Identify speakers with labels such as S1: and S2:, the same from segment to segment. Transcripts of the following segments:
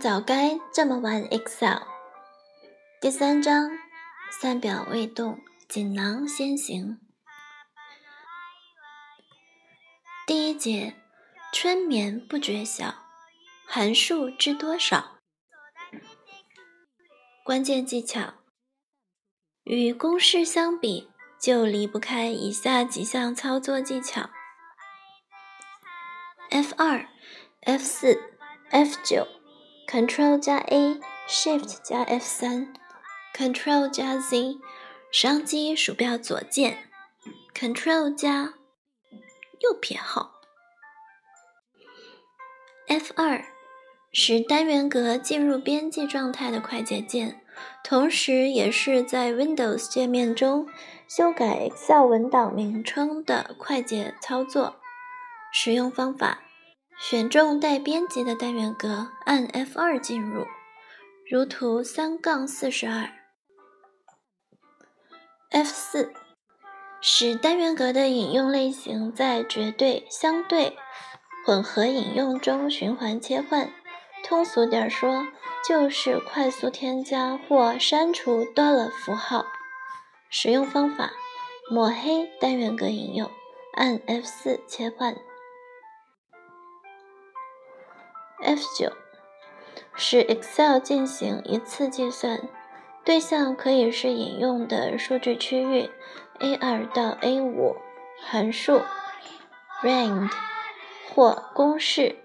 S1: 早该这么玩 Excel。第三章，三表未动，锦囊先行。第一节，春眠不觉晓，函数知多少？关键技巧：与公式相比，就离不开以下几项操作技巧。F 二、F 四、F 九，Ctrl 加 A，Shift 加 F 三，Ctrl 加 Z，双击鼠标左键，Ctrl 加右撇号。F 二使单元格进入编辑状态的快捷键，同时也是在 Windows 界面中修改 Excel 文档名称的快捷操作。使用方法：选中待编辑的单元格，按 F2 进入，如图三杠四十二。F4 使单元格的引用类型在绝对、相对、混合引用中循环切换。通俗点说，就是快速添加或删除 dollar 符号。使用方法：抹黑单元格引用，按 F4 切换。F9 使 Excel 进行一次计算，对象可以是引用的数据区域 A2 到 A5 函数 range 或公式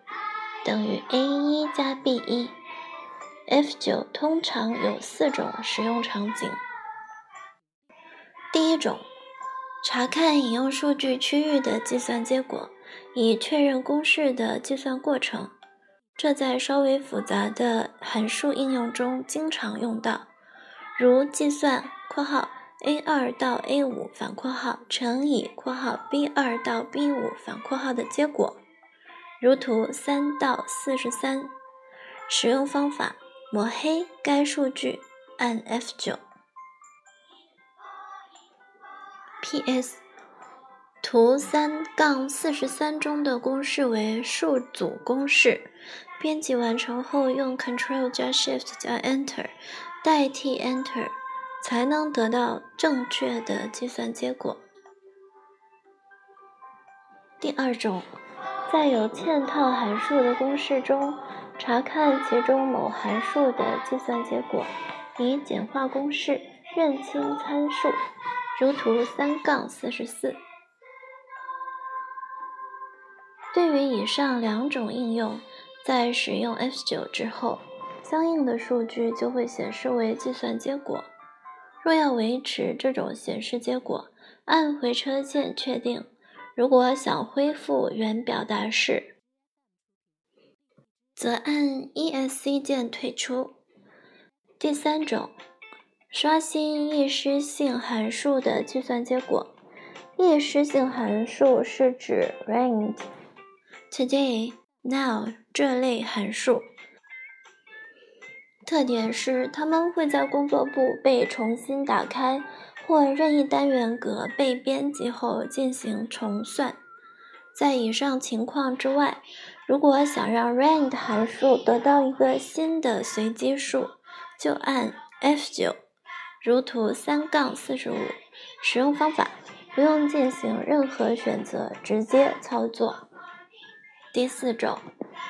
S1: 等于 A1 加 B1。F9 通常有四种使用场景。第一种，查看引用数据区域的计算结果，以确认公式的计算过程。这在稍微复杂的函数应用中经常用到，如计算（括号 a2 到 a5 反括号乘以括号 b2 到 b5 反括号的结果），如图三到四十三。使用方法：抹黑该数据，按 F9。P.S. 图三杠四十三中的公式为数组公式。编辑完成后，用 Ctrl 加 Shift 加 Enter 代替 Enter，才能得到正确的计算结果。第二种，在有嵌套函数的公式中，查看其中某函数的计算结果，以简化公式，认清参数，如图三杠四十四。对于以上两种应用，在使用 F9 之后，相应的数据就会显示为计算结果。若要维持这种显示结果，按回车键确定。如果想恢复原表达式，则按 ESC 键退出。第三种，刷新易失性函数的计算结果。易失性函数是指 range。Today, now 这类函数，特点是它们会在工作簿被重新打开或任意单元格被编辑后进行重算。在以上情况之外，如果想让 rand 函数得到一个新的随机数，就按 F9，如图三杠四十五。使用方法：不用进行任何选择，直接操作。第四种，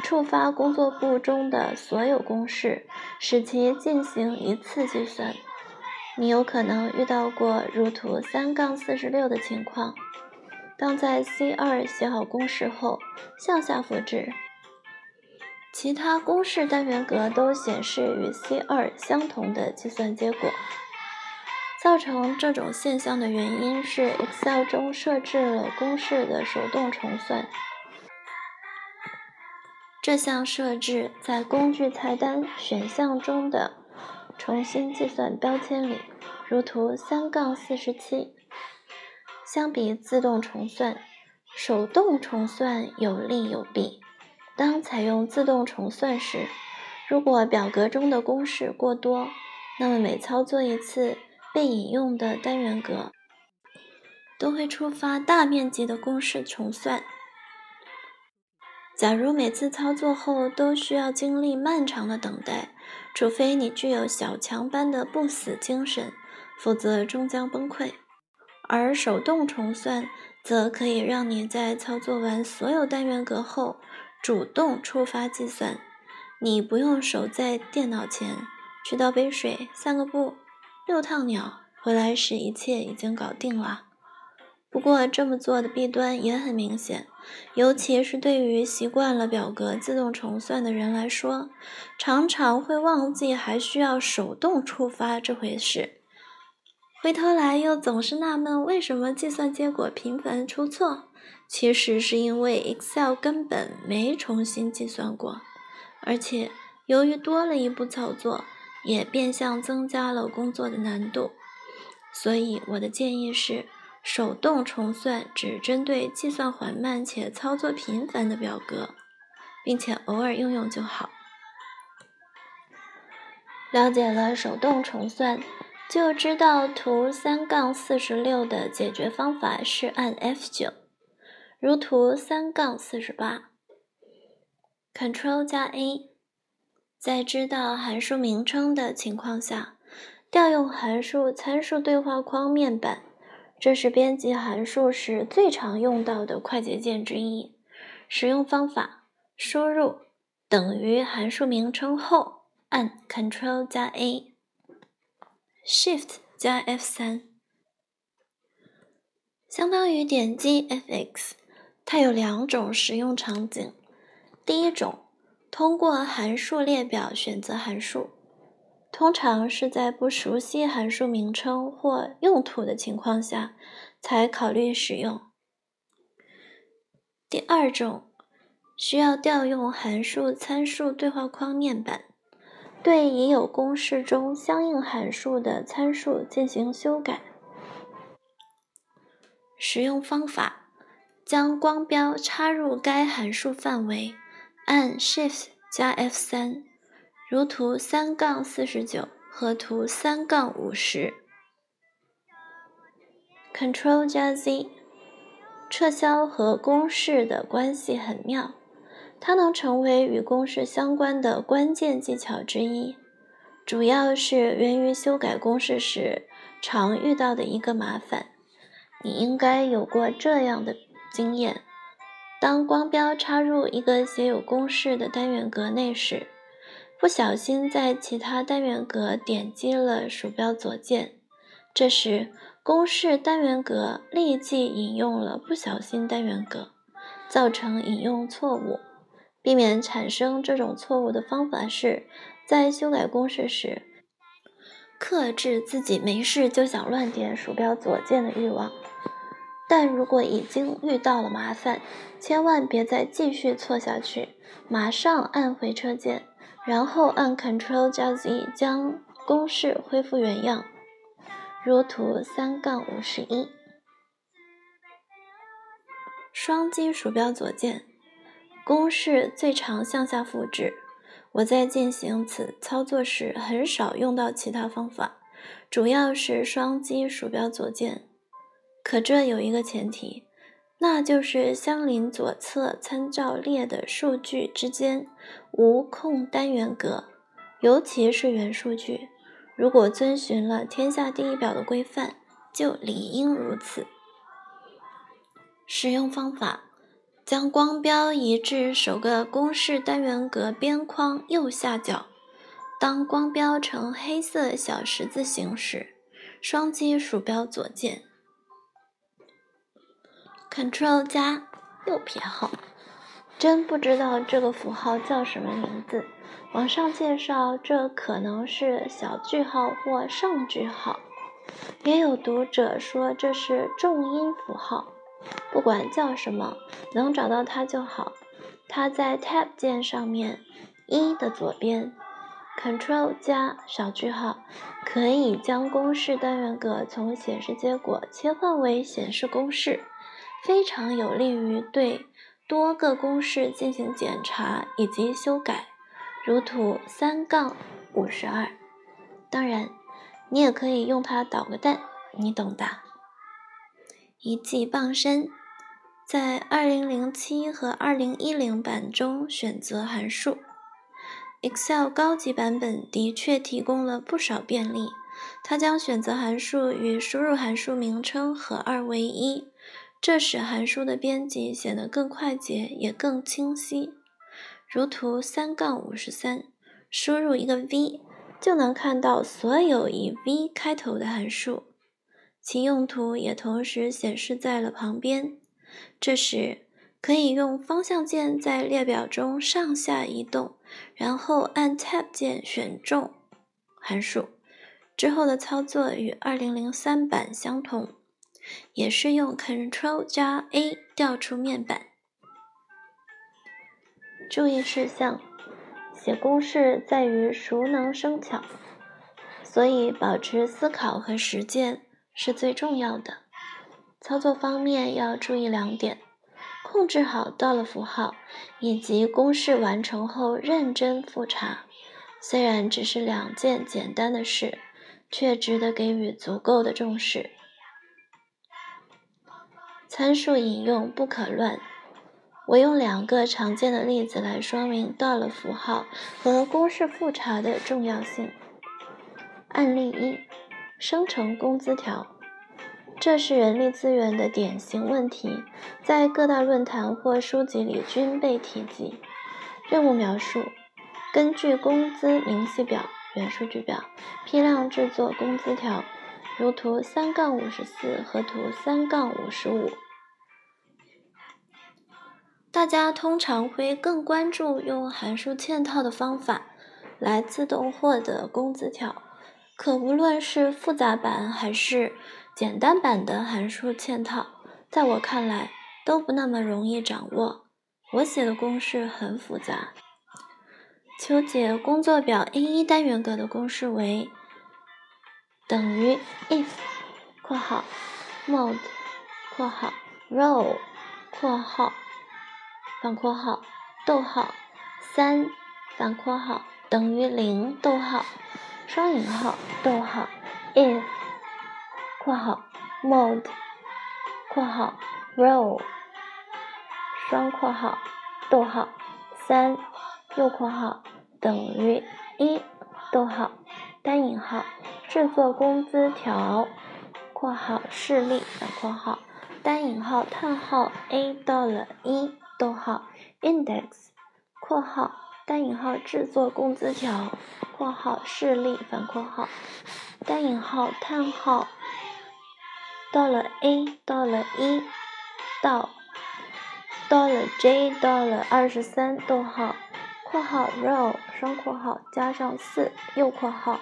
S1: 触发工作簿中的所有公式，使其进行一次计算。你有可能遇到过如图三杠四十六的情况。当在 C2 写好公式后，向下复制，其他公式单元格都显示与 C2 相同的计算结果。造成这种现象的原因是 Excel 中设置了公式的手动重算。这项设置在工具菜单选项中的“重新计算”标签里，如图三杠四十七。相比自动重算，手动重算有利有弊。当采用自动重算时，如果表格中的公式过多，那么每操作一次被引用的单元格，都会触发大面积的公式重算。假如每次操作后都需要经历漫长的等待，除非你具有小强般的不死精神，否则终将崩溃。而手动重算则可以让你在操作完所有单元格后，主动触发计算。你不用守在电脑前，去倒杯水、散个步、遛趟鸟，回来时一切已经搞定了。不过这么做的弊端也很明显，尤其是对于习惯了表格自动重算的人来说，常常会忘记还需要手动触发这回事。回头来又总是纳闷为什么计算结果频繁出错，其实是因为 Excel 根本没重新计算过。而且，由于多了一步操作，也变相增加了工作的难度。所以，我的建议是，手动重算只针对计算缓慢且操作频繁的表格，并且偶尔用用就好。了解了手动重算，就知道图三杠四十六的解决方法是按 F9，如图三杠四十八。Ctrl 加 A，在知道函数名称的情况下，调用函数参数对话框面板。这是编辑函数时最常用到的快捷键之一。使用方法：输入等于函数名称后，按 Ctrl 加 A，Shift 加 F3，相当于点击 Fx。它有两种使用场景。第一种，通过函数列表选择函数，通常是在不熟悉函数名称或用途的情况下才考虑使用。第二种，需要调用函数参数对话框面板，对已有公式中相应函数的参数进行修改。使用方法：将光标插入该函数范围。按 Shift 加 F 三，如图三杠四十九和图三杠五十。Ctrl 加 Z，撤销和公式的关系很妙，它能成为与公式相关的关键技巧之一，主要是源于修改公式时常遇到的一个麻烦。你应该有过这样的经验。当光标插入一个写有公式的单元格内时，不小心在其他单元格点击了鼠标左键，这时公式单元格立即引用了不小心单元格，造成引用错误。避免产生这种错误的方法是，在修改公式时，克制自己没事就想乱点鼠标左键的欲望。但如果已经遇到了麻烦，千万别再继续错下去，马上按回车键，然后按 Ctrl 加 Z 将公式恢复原样，如图三杠五十一。双击鼠标左键，公式最常向下复制。我在进行此操作时很少用到其他方法，主要是双击鼠标左键。可这有一个前提，那就是相邻左侧参照列的数据之间无空单元格，尤其是元数据。如果遵循了天下第一表的规范，就理应如此。使用方法：将光标移至首个公式单元格边框右下角，当光标呈黑色小十字形时，双击鼠标左键。Ctrl 加右撇号，真不知道这个符号叫什么名字。网上介绍，这可能是小句号或上句号。也有读者说这是重音符号。不管叫什么，能找到它就好。它在 Tab 键上面一的左边。Ctrl 加小句号可以将公式单元格从显示结果切换为显示公式。非常有利于对多个公式进行检查以及修改，如图三杠五十二。当然，你也可以用它捣个蛋，你懂的。一技傍身，在2007和2010版中选择函数。Excel 高级版本的确提供了不少便利，它将选择函数与输入函数名称合二为一，这使函数的编辑显得更快捷也更清晰。如图三杠五十三，输入一个 v，就能看到所有以 v 开头的函数。其用途也同时显示在了旁边。这时，可以用方向键在列表中上下移动，然后按 Tab 键选中函数。之后的操作与2003版相同，也是用 Ctrl 加 A 调出面板。注意事项：写公式在于熟能生巧，所以保持思考和实践。是最重要的。操作方面要注意两点：控制好到了符号，以及公式完成后认真复查。虽然只是两件简单的事，却值得给予足够的重视。参数引用不可乱。我用两个常见的例子来说明到了符号和公式复查的重要性。案例一。生成工资条，这是人力资源的典型问题，在各大论坛或书籍里均被提及。任务描述：根据工资明细表原数据表批量制作工资条，如图三杠五十四和图三杠五十五。大家通常会更关注用函数嵌套的方法来自动获得工资条。可无论是复杂版还是简单版的函数嵌套，在我看来都不那么容易掌握。我写的公式很复杂。求解工作表 A1 单元格的公式为等于 if（ 括号 mode（ 括号 row（ 括号反括号逗号三反括号等于零逗号）。双引号，逗号，if，括号，mode，括号，row，双括号，逗号，三，右括号，等于一，逗号，单引号，制作工资条，括号，示例，反括号，单引号，叹号，a 到了一，逗号，index，括号。单引号制作工资条（括号示例反括号）单引号叹号到了 A 到了一到到了 J 到了二十三逗号括号 row 双括号加上四右括号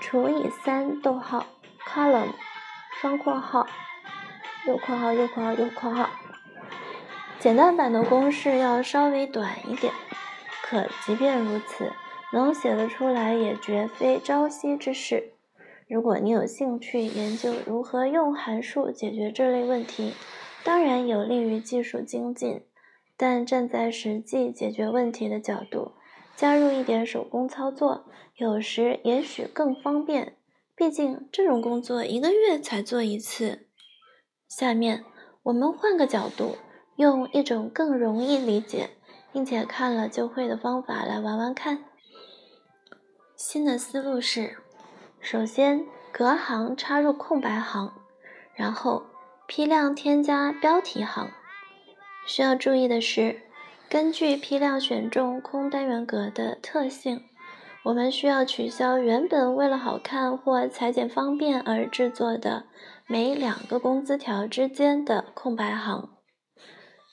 S1: 除以三逗号 column 双括号右括号右括号右括号简单版的公式要稍微短一点。可即便如此，能写得出来也绝非朝夕之事。如果你有兴趣研究如何用函数解决这类问题，当然有利于技术精进。但站在实际解决问题的角度，加入一点手工操作，有时也许更方便。毕竟这种工作一个月才做一次。下面我们换个角度，用一种更容易理解。并且看了就会的方法来玩玩看。新的思路是：首先隔行插入空白行，然后批量添加标题行。需要注意的是，根据批量选中空单元格的特性，我们需要取消原本为了好看或裁剪方便而制作的每两个工资条之间的空白行。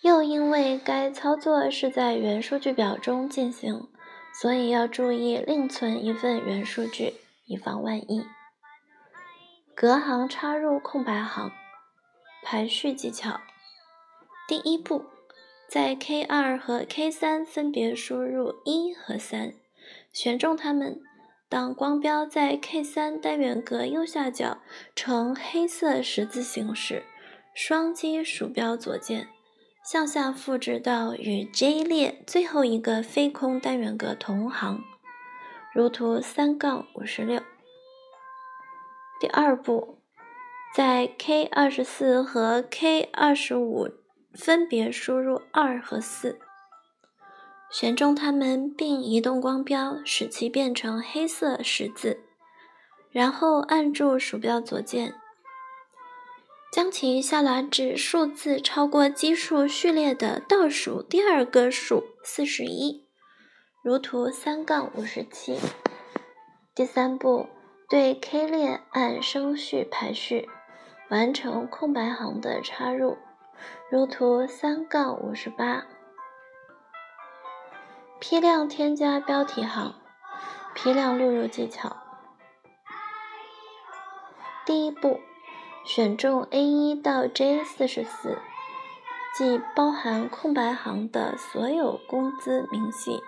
S1: 又因为该操作是在原数据表中进行，所以要注意另存一份原数据，以防万一。隔行插入空白行，排序技巧。第一步，在 K 二和 K 三分别输入一和三，选中它们。当光标在 K 三单元格右下角呈黑色十字形时，双击鼠标左键。向下复制到与 J 列最后一个非空单元格同行，如图三杠五十六。第二步，在 K 二十四和 K 二十五分别输入二和四，选中它们并移动光标，使其变成黑色十字，然后按住鼠标左键，将其下拉至数字超过奇数序列的倒数第二个数四十一，如图三杠五十七。第三步，对 K 列按升序排序。完成空白行的插入，如图三杠五十八。批量添加标题行，批量录入技巧。第一步，选中 A 一到 J 四十四，即包含空白行的所有工资明细，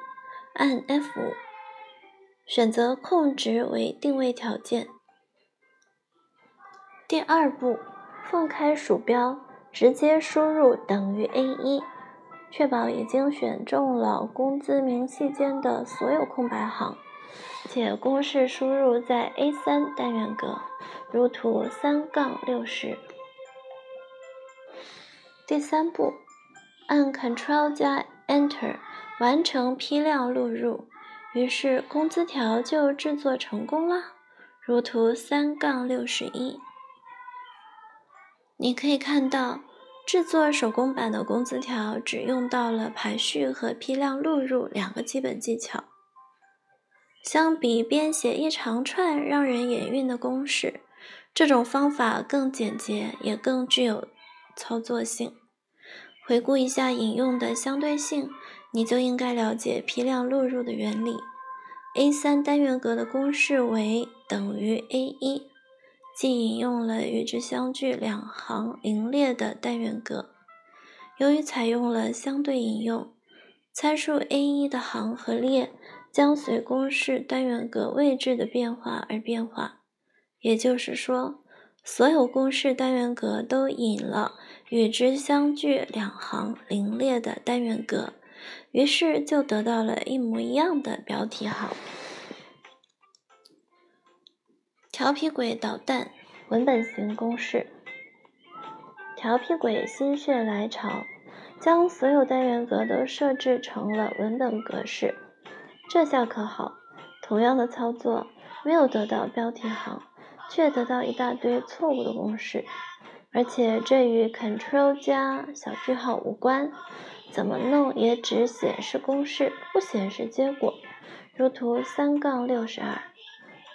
S1: 按 F 五，选择控值为定位条件。第二步，放开鼠标，直接输入等于 A 一，确保已经选中了工资明细间的所有空白行，且公式输入在 A 三单元格，如图三杠六十。第三步，按 Ctrl 加 Enter 完成批量录入，于是工资条就制作成功啦，如图三杠六十一。你可以看到，制作手工版的工资条只用到了排序和批量录入两个基本技巧。相比编写一长串让人眼晕的公式，这种方法更简洁，也更具有操作性。回顾一下引用的相对性，你就应该了解批量录入的原理。A3 单元格的公式为等于 A1。即引用了与之相距两行零列的单元格。由于采用了相对引用，参数 A1 的行和列将随公式单元格位置的变化而变化。也就是说，所有公式单元格都引了与之相距两行零列的单元格，于是就得到了一模一样的标题号。调皮鬼捣蛋，文本型公式。调皮鬼心血来潮，将所有单元格都设置成了文本格式。这下可好，同样的操作，没有得到标题行，却得到一大堆错误的公式，而且这与 Ctrl 加小句号无关，怎么弄也只显示公式，不显示结果。如图三杠六十二。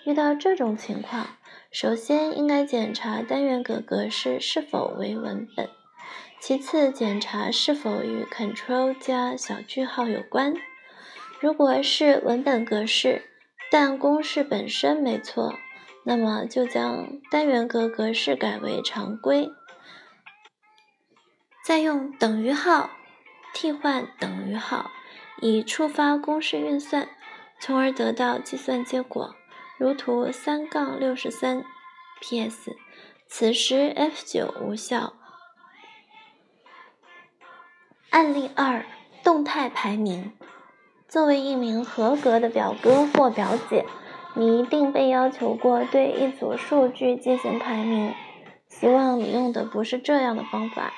S1: 遇到这种情况，首先应该检查单元格格式是否为文本，其次检查是否与 Ctrl 加小句号有关。如果是文本格式，但公式本身没错，那么就将单元格格式改为常规，再用等于号替换等于号，以触发公式运算，从而得到计算结果。如图三杠六十三，P.S. 此时 F9 无效。案例二：动态排名。作为一名合格的表哥或表姐，你一定被要求过对一组数据进行排名。希望你用的不是这样的方法。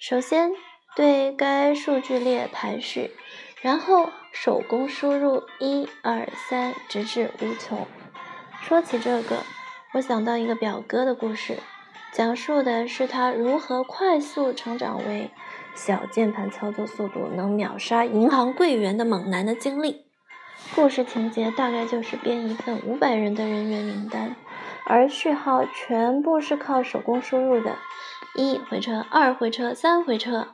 S1: 首先，对该数据列排序。然后手工输入一二三，直至无穷。说起这个，我想到一个表哥的故事，讲述的是他如何快速成长为小键盘操作速度能秒杀银行柜员的猛男的经历。故事情节大概就是编一份五百人的人员名单，而序号全部是靠手工输入的，一回车，二回车，三回车。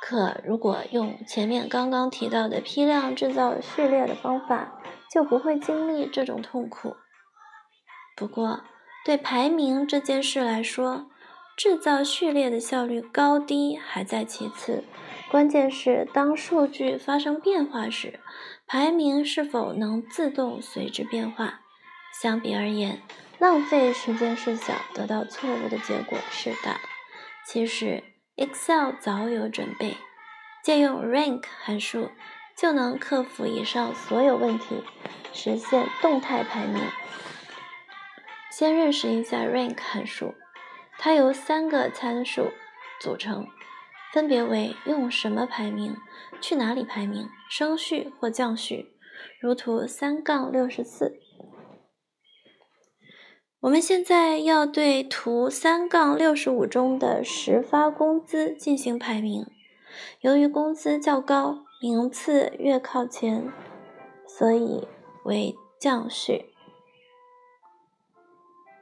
S1: 可如果用前面刚刚提到的批量制造序列的方法，就不会经历这种痛苦。不过，对排名这件事来说，制造序列的效率高低还在其次，关键是当数据发生变化时，排名是否能自动随之变化。相比而言，浪费时间是小，得到错误的结果是大。其实。Excel 早有准备，借用 rank 函数就能克服以上所有问题，实现动态排名。先认识一下 rank 函数，它由三个参数组成：分别为用什么排名、去哪里排名、升序或降序，如图三杠六十四。我们现在要对图三杠六十五中的实发工资进行排名。由于工资较高，名次越靠前，所以为降序。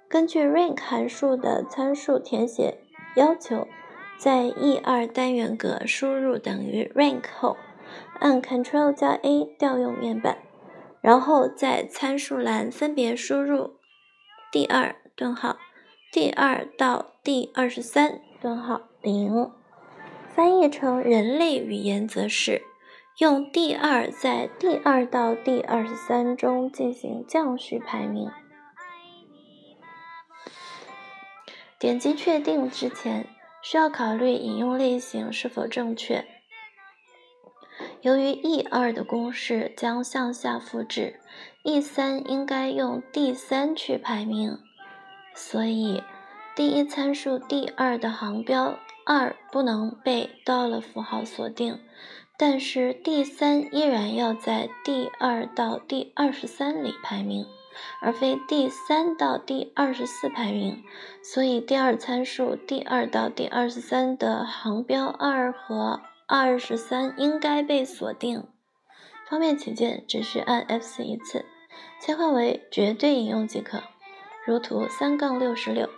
S1: 根据 rank 函数的参数填写要求，在 E2 单元格输入等于 rank 后，按 Ctrl 加 A 调用面板，然后在参数栏分别输入。第二顿号，第二到第二十三顿号零，翻译成人类语言则是用第二在第二到第二十三中进行降序排名。点击确定之前，需要考虑引用类型是否正确。由于 E 二的公式将向下复制，E 三应该用 D 三去排名，所以第一参数第二的行标二不能被 dollar 符号锁定，但是 D 三依然要在第二到第二十三里排名，而非第三到第二十四排名，所以第二参数第二到第二十三的行标二和。二十三应该被锁定，方便起见，只需按 F4 一次，切换为绝对引用即可。如图三杠六十六。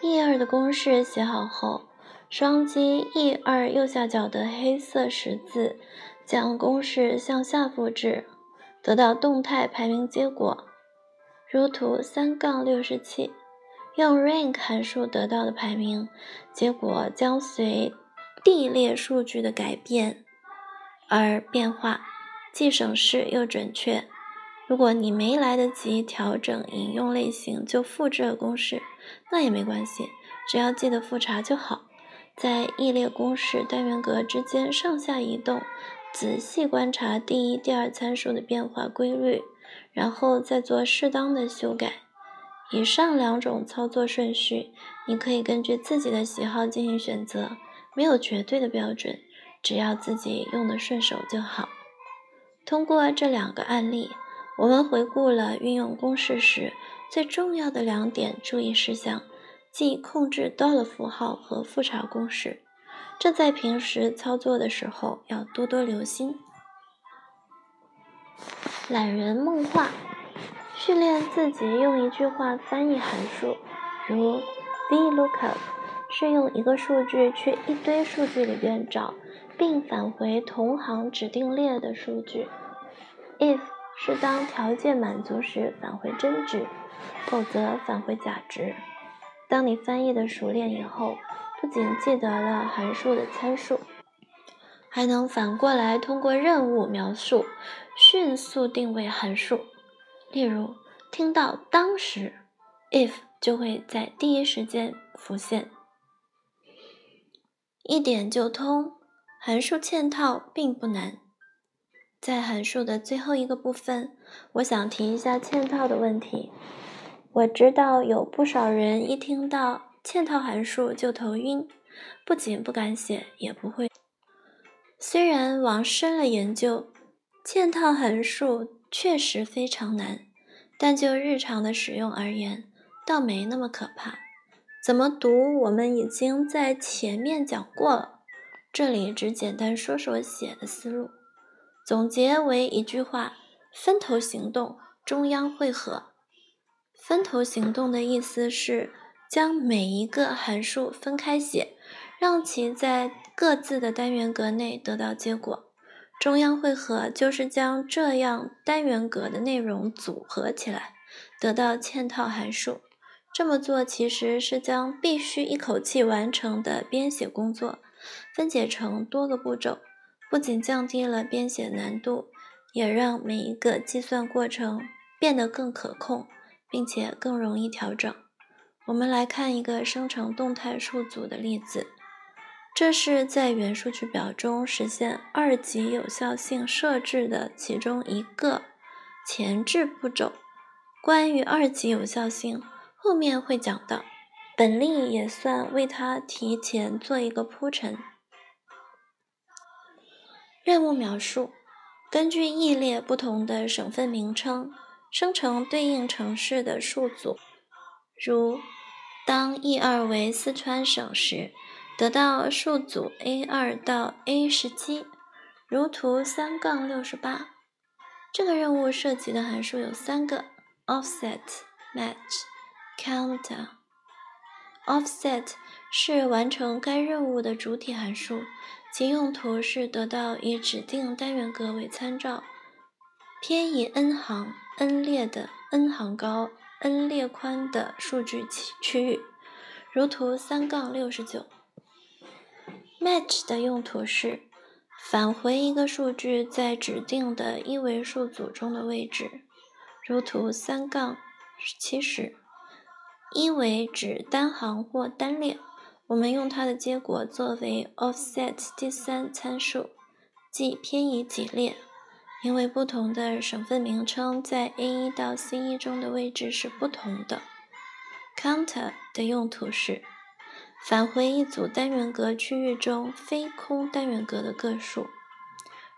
S1: E 二的公式写好后，双击 E 二右下角的黑色十字，将公式向下复制，得到动态排名结果。如图三杠六十七。用 rank 函数得到的排名结果将随。地列数据的改变而变化，既省事又准确。如果你没来得及调整引用类型就复制了公式，那也没关系，只要记得复查就好。在 E 列公式单元格之间上下移动，仔细观察第一、第二参数的变化规律，然后再做适当的修改。以上两种操作顺序，你可以根据自己的喜好进行选择。没有绝对的标准，只要自己用的顺手就好。通过这两个案例，我们回顾了运用公式时最重要的两点注意事项，即控制 dollar 符号和复查公式。这在平时操作的时候要多多留心。懒人梦话：训练自己用一句话翻译函数，如 VLOOKUP。是用一个数据去一堆数据里边找，并返回同行指定列的数据。if 是当条件满足时返回真值，否则返回假值。当你翻译的熟练以后，不仅记得了函数的参数，还能反过来通过任务描述迅速定位函数。例如，听到当时，if 就会在第一时间浮现。一点就通，函数嵌套并不难。在函数的最后一个部分，我想提一下嵌套的问题。我知道有不少人一听到嵌套函数就头晕，不仅不敢写，也不会。虽然往深了研究，嵌套函数确实非常难，但就日常的使用而言，倒没那么可怕。怎么读？我们已经在前面讲过了，这里只简单说说写的思路，总结为一句话：分头行动，中央汇合。分头行动的意思是将每一个函数分开写，让其在各自的单元格内得到结果。中央汇合就是将这样单元格的内容组合起来，得到嵌套函数。这么做其实是将必须一口气完成的编写工作分解成多个步骤，不仅降低了编写难度，也让每一个计算过程变得更可控，并且更容易调整。我们来看一个生成动态数组的例子，这是在元数据表中实现二级有效性设置的其中一个前置步骤。关于二级有效性。后面会讲到，本例也算为它提前做一个铺陈。任务描述：根据一列不同的省份名称，生成对应城市的数组。如，当 E 二为四川省时，得到数组 A 二到 A 十七，如图三杠六十八。这个任务涉及的函数有三个：offset、match、counter。offset 是完成该任务的主体函数，其用途是得到以指定单元格为参照，偏移 n 行 n 列的 n 行高 n 列宽的数据区区域，如图三杠六十九。match 的用途是。返回一个数据在指定的一维数组中的位置，如图三杠七十。一维指单行或单列，我们用它的结果作为 offset 第三参数，即偏移几列。因为不同的省份名称在 A1 到 C1 中的位置是不同的。counter 的用途是。返回一组单元格区域中非空单元格的个数，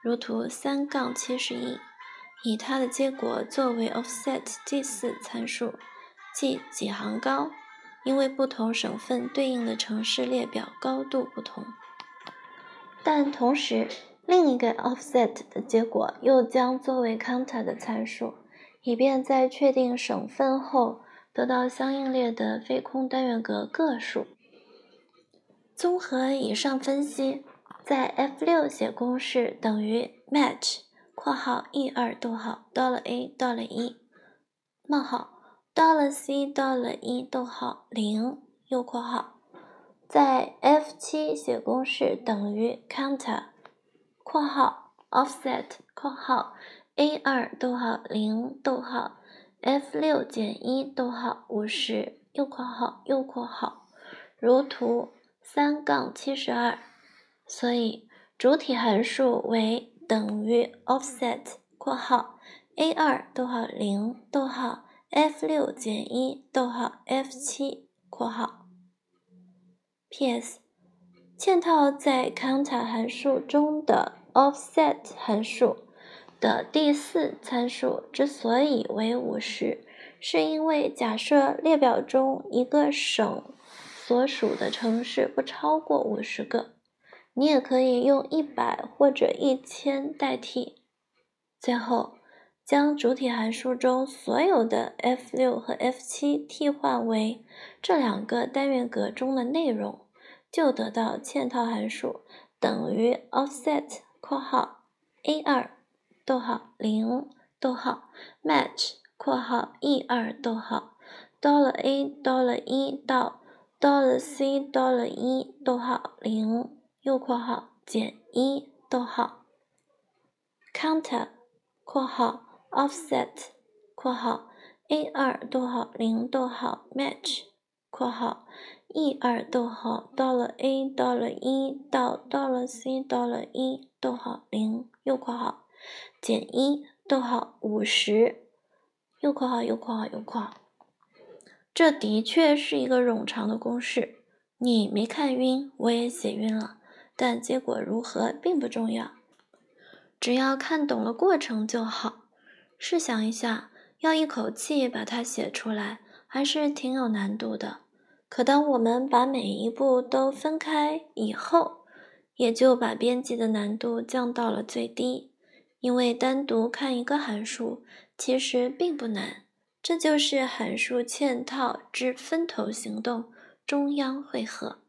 S1: 如图三杠七十一，以它的结果作为 offset 第四参数，即几行高，因为不同省份对应的城市列表高度不同。但同时，另一个 offset 的结果又将作为 counter 的参数，以便在确定省份后得到相应列的非空单元格个数。综合以上分析，在 F6 写公式等于 match（ 括号 e 二逗号 dollar a 到了一冒号 dollar $c 到了一逗号零右括号）。在 F7 写公式等于 counter（ 括号 offset 括号 a 二逗号零逗号 F6 减一逗号五十右括号右括号），如图。三杠七十二，所以主体函数为等于 offset 括号 a 二逗号零逗号 f 六减一逗号 f 七括号。P.S. 嵌套在 counter 函数中的 offset 函数的第四参数之所以为五十，是因为假设列表中一个省。所属的城市不超过五十个，你也可以用一百或者一千代替。最后，将主体函数中所有的 f 六和 f 七替换为这两个单元格中的内容，就得到嵌套函数等于 offset（ 括号 a 二逗号零逗号 match（ 括号 e 二逗号 dollar a dollar 一到）。dollar c dollar 一逗号零右括号减一逗号 counter 括号 offset 括号 a 二逗号零逗号 match 括号 e 二逗号到了 a 到了一到到了 c 到了一逗号零右括号减一逗号五十右括号右括号右括号。这的确是一个冗长的公式，你没看晕，我也写晕了。但结果如何并不重要，只要看懂了过程就好。试想一下，要一口气把它写出来，还是挺有难度的。可当我们把每一步都分开以后，也就把编辑的难度降到了最低，因为单独看一个函数其实并不难。这就是函数嵌套之分头行动中央汇合。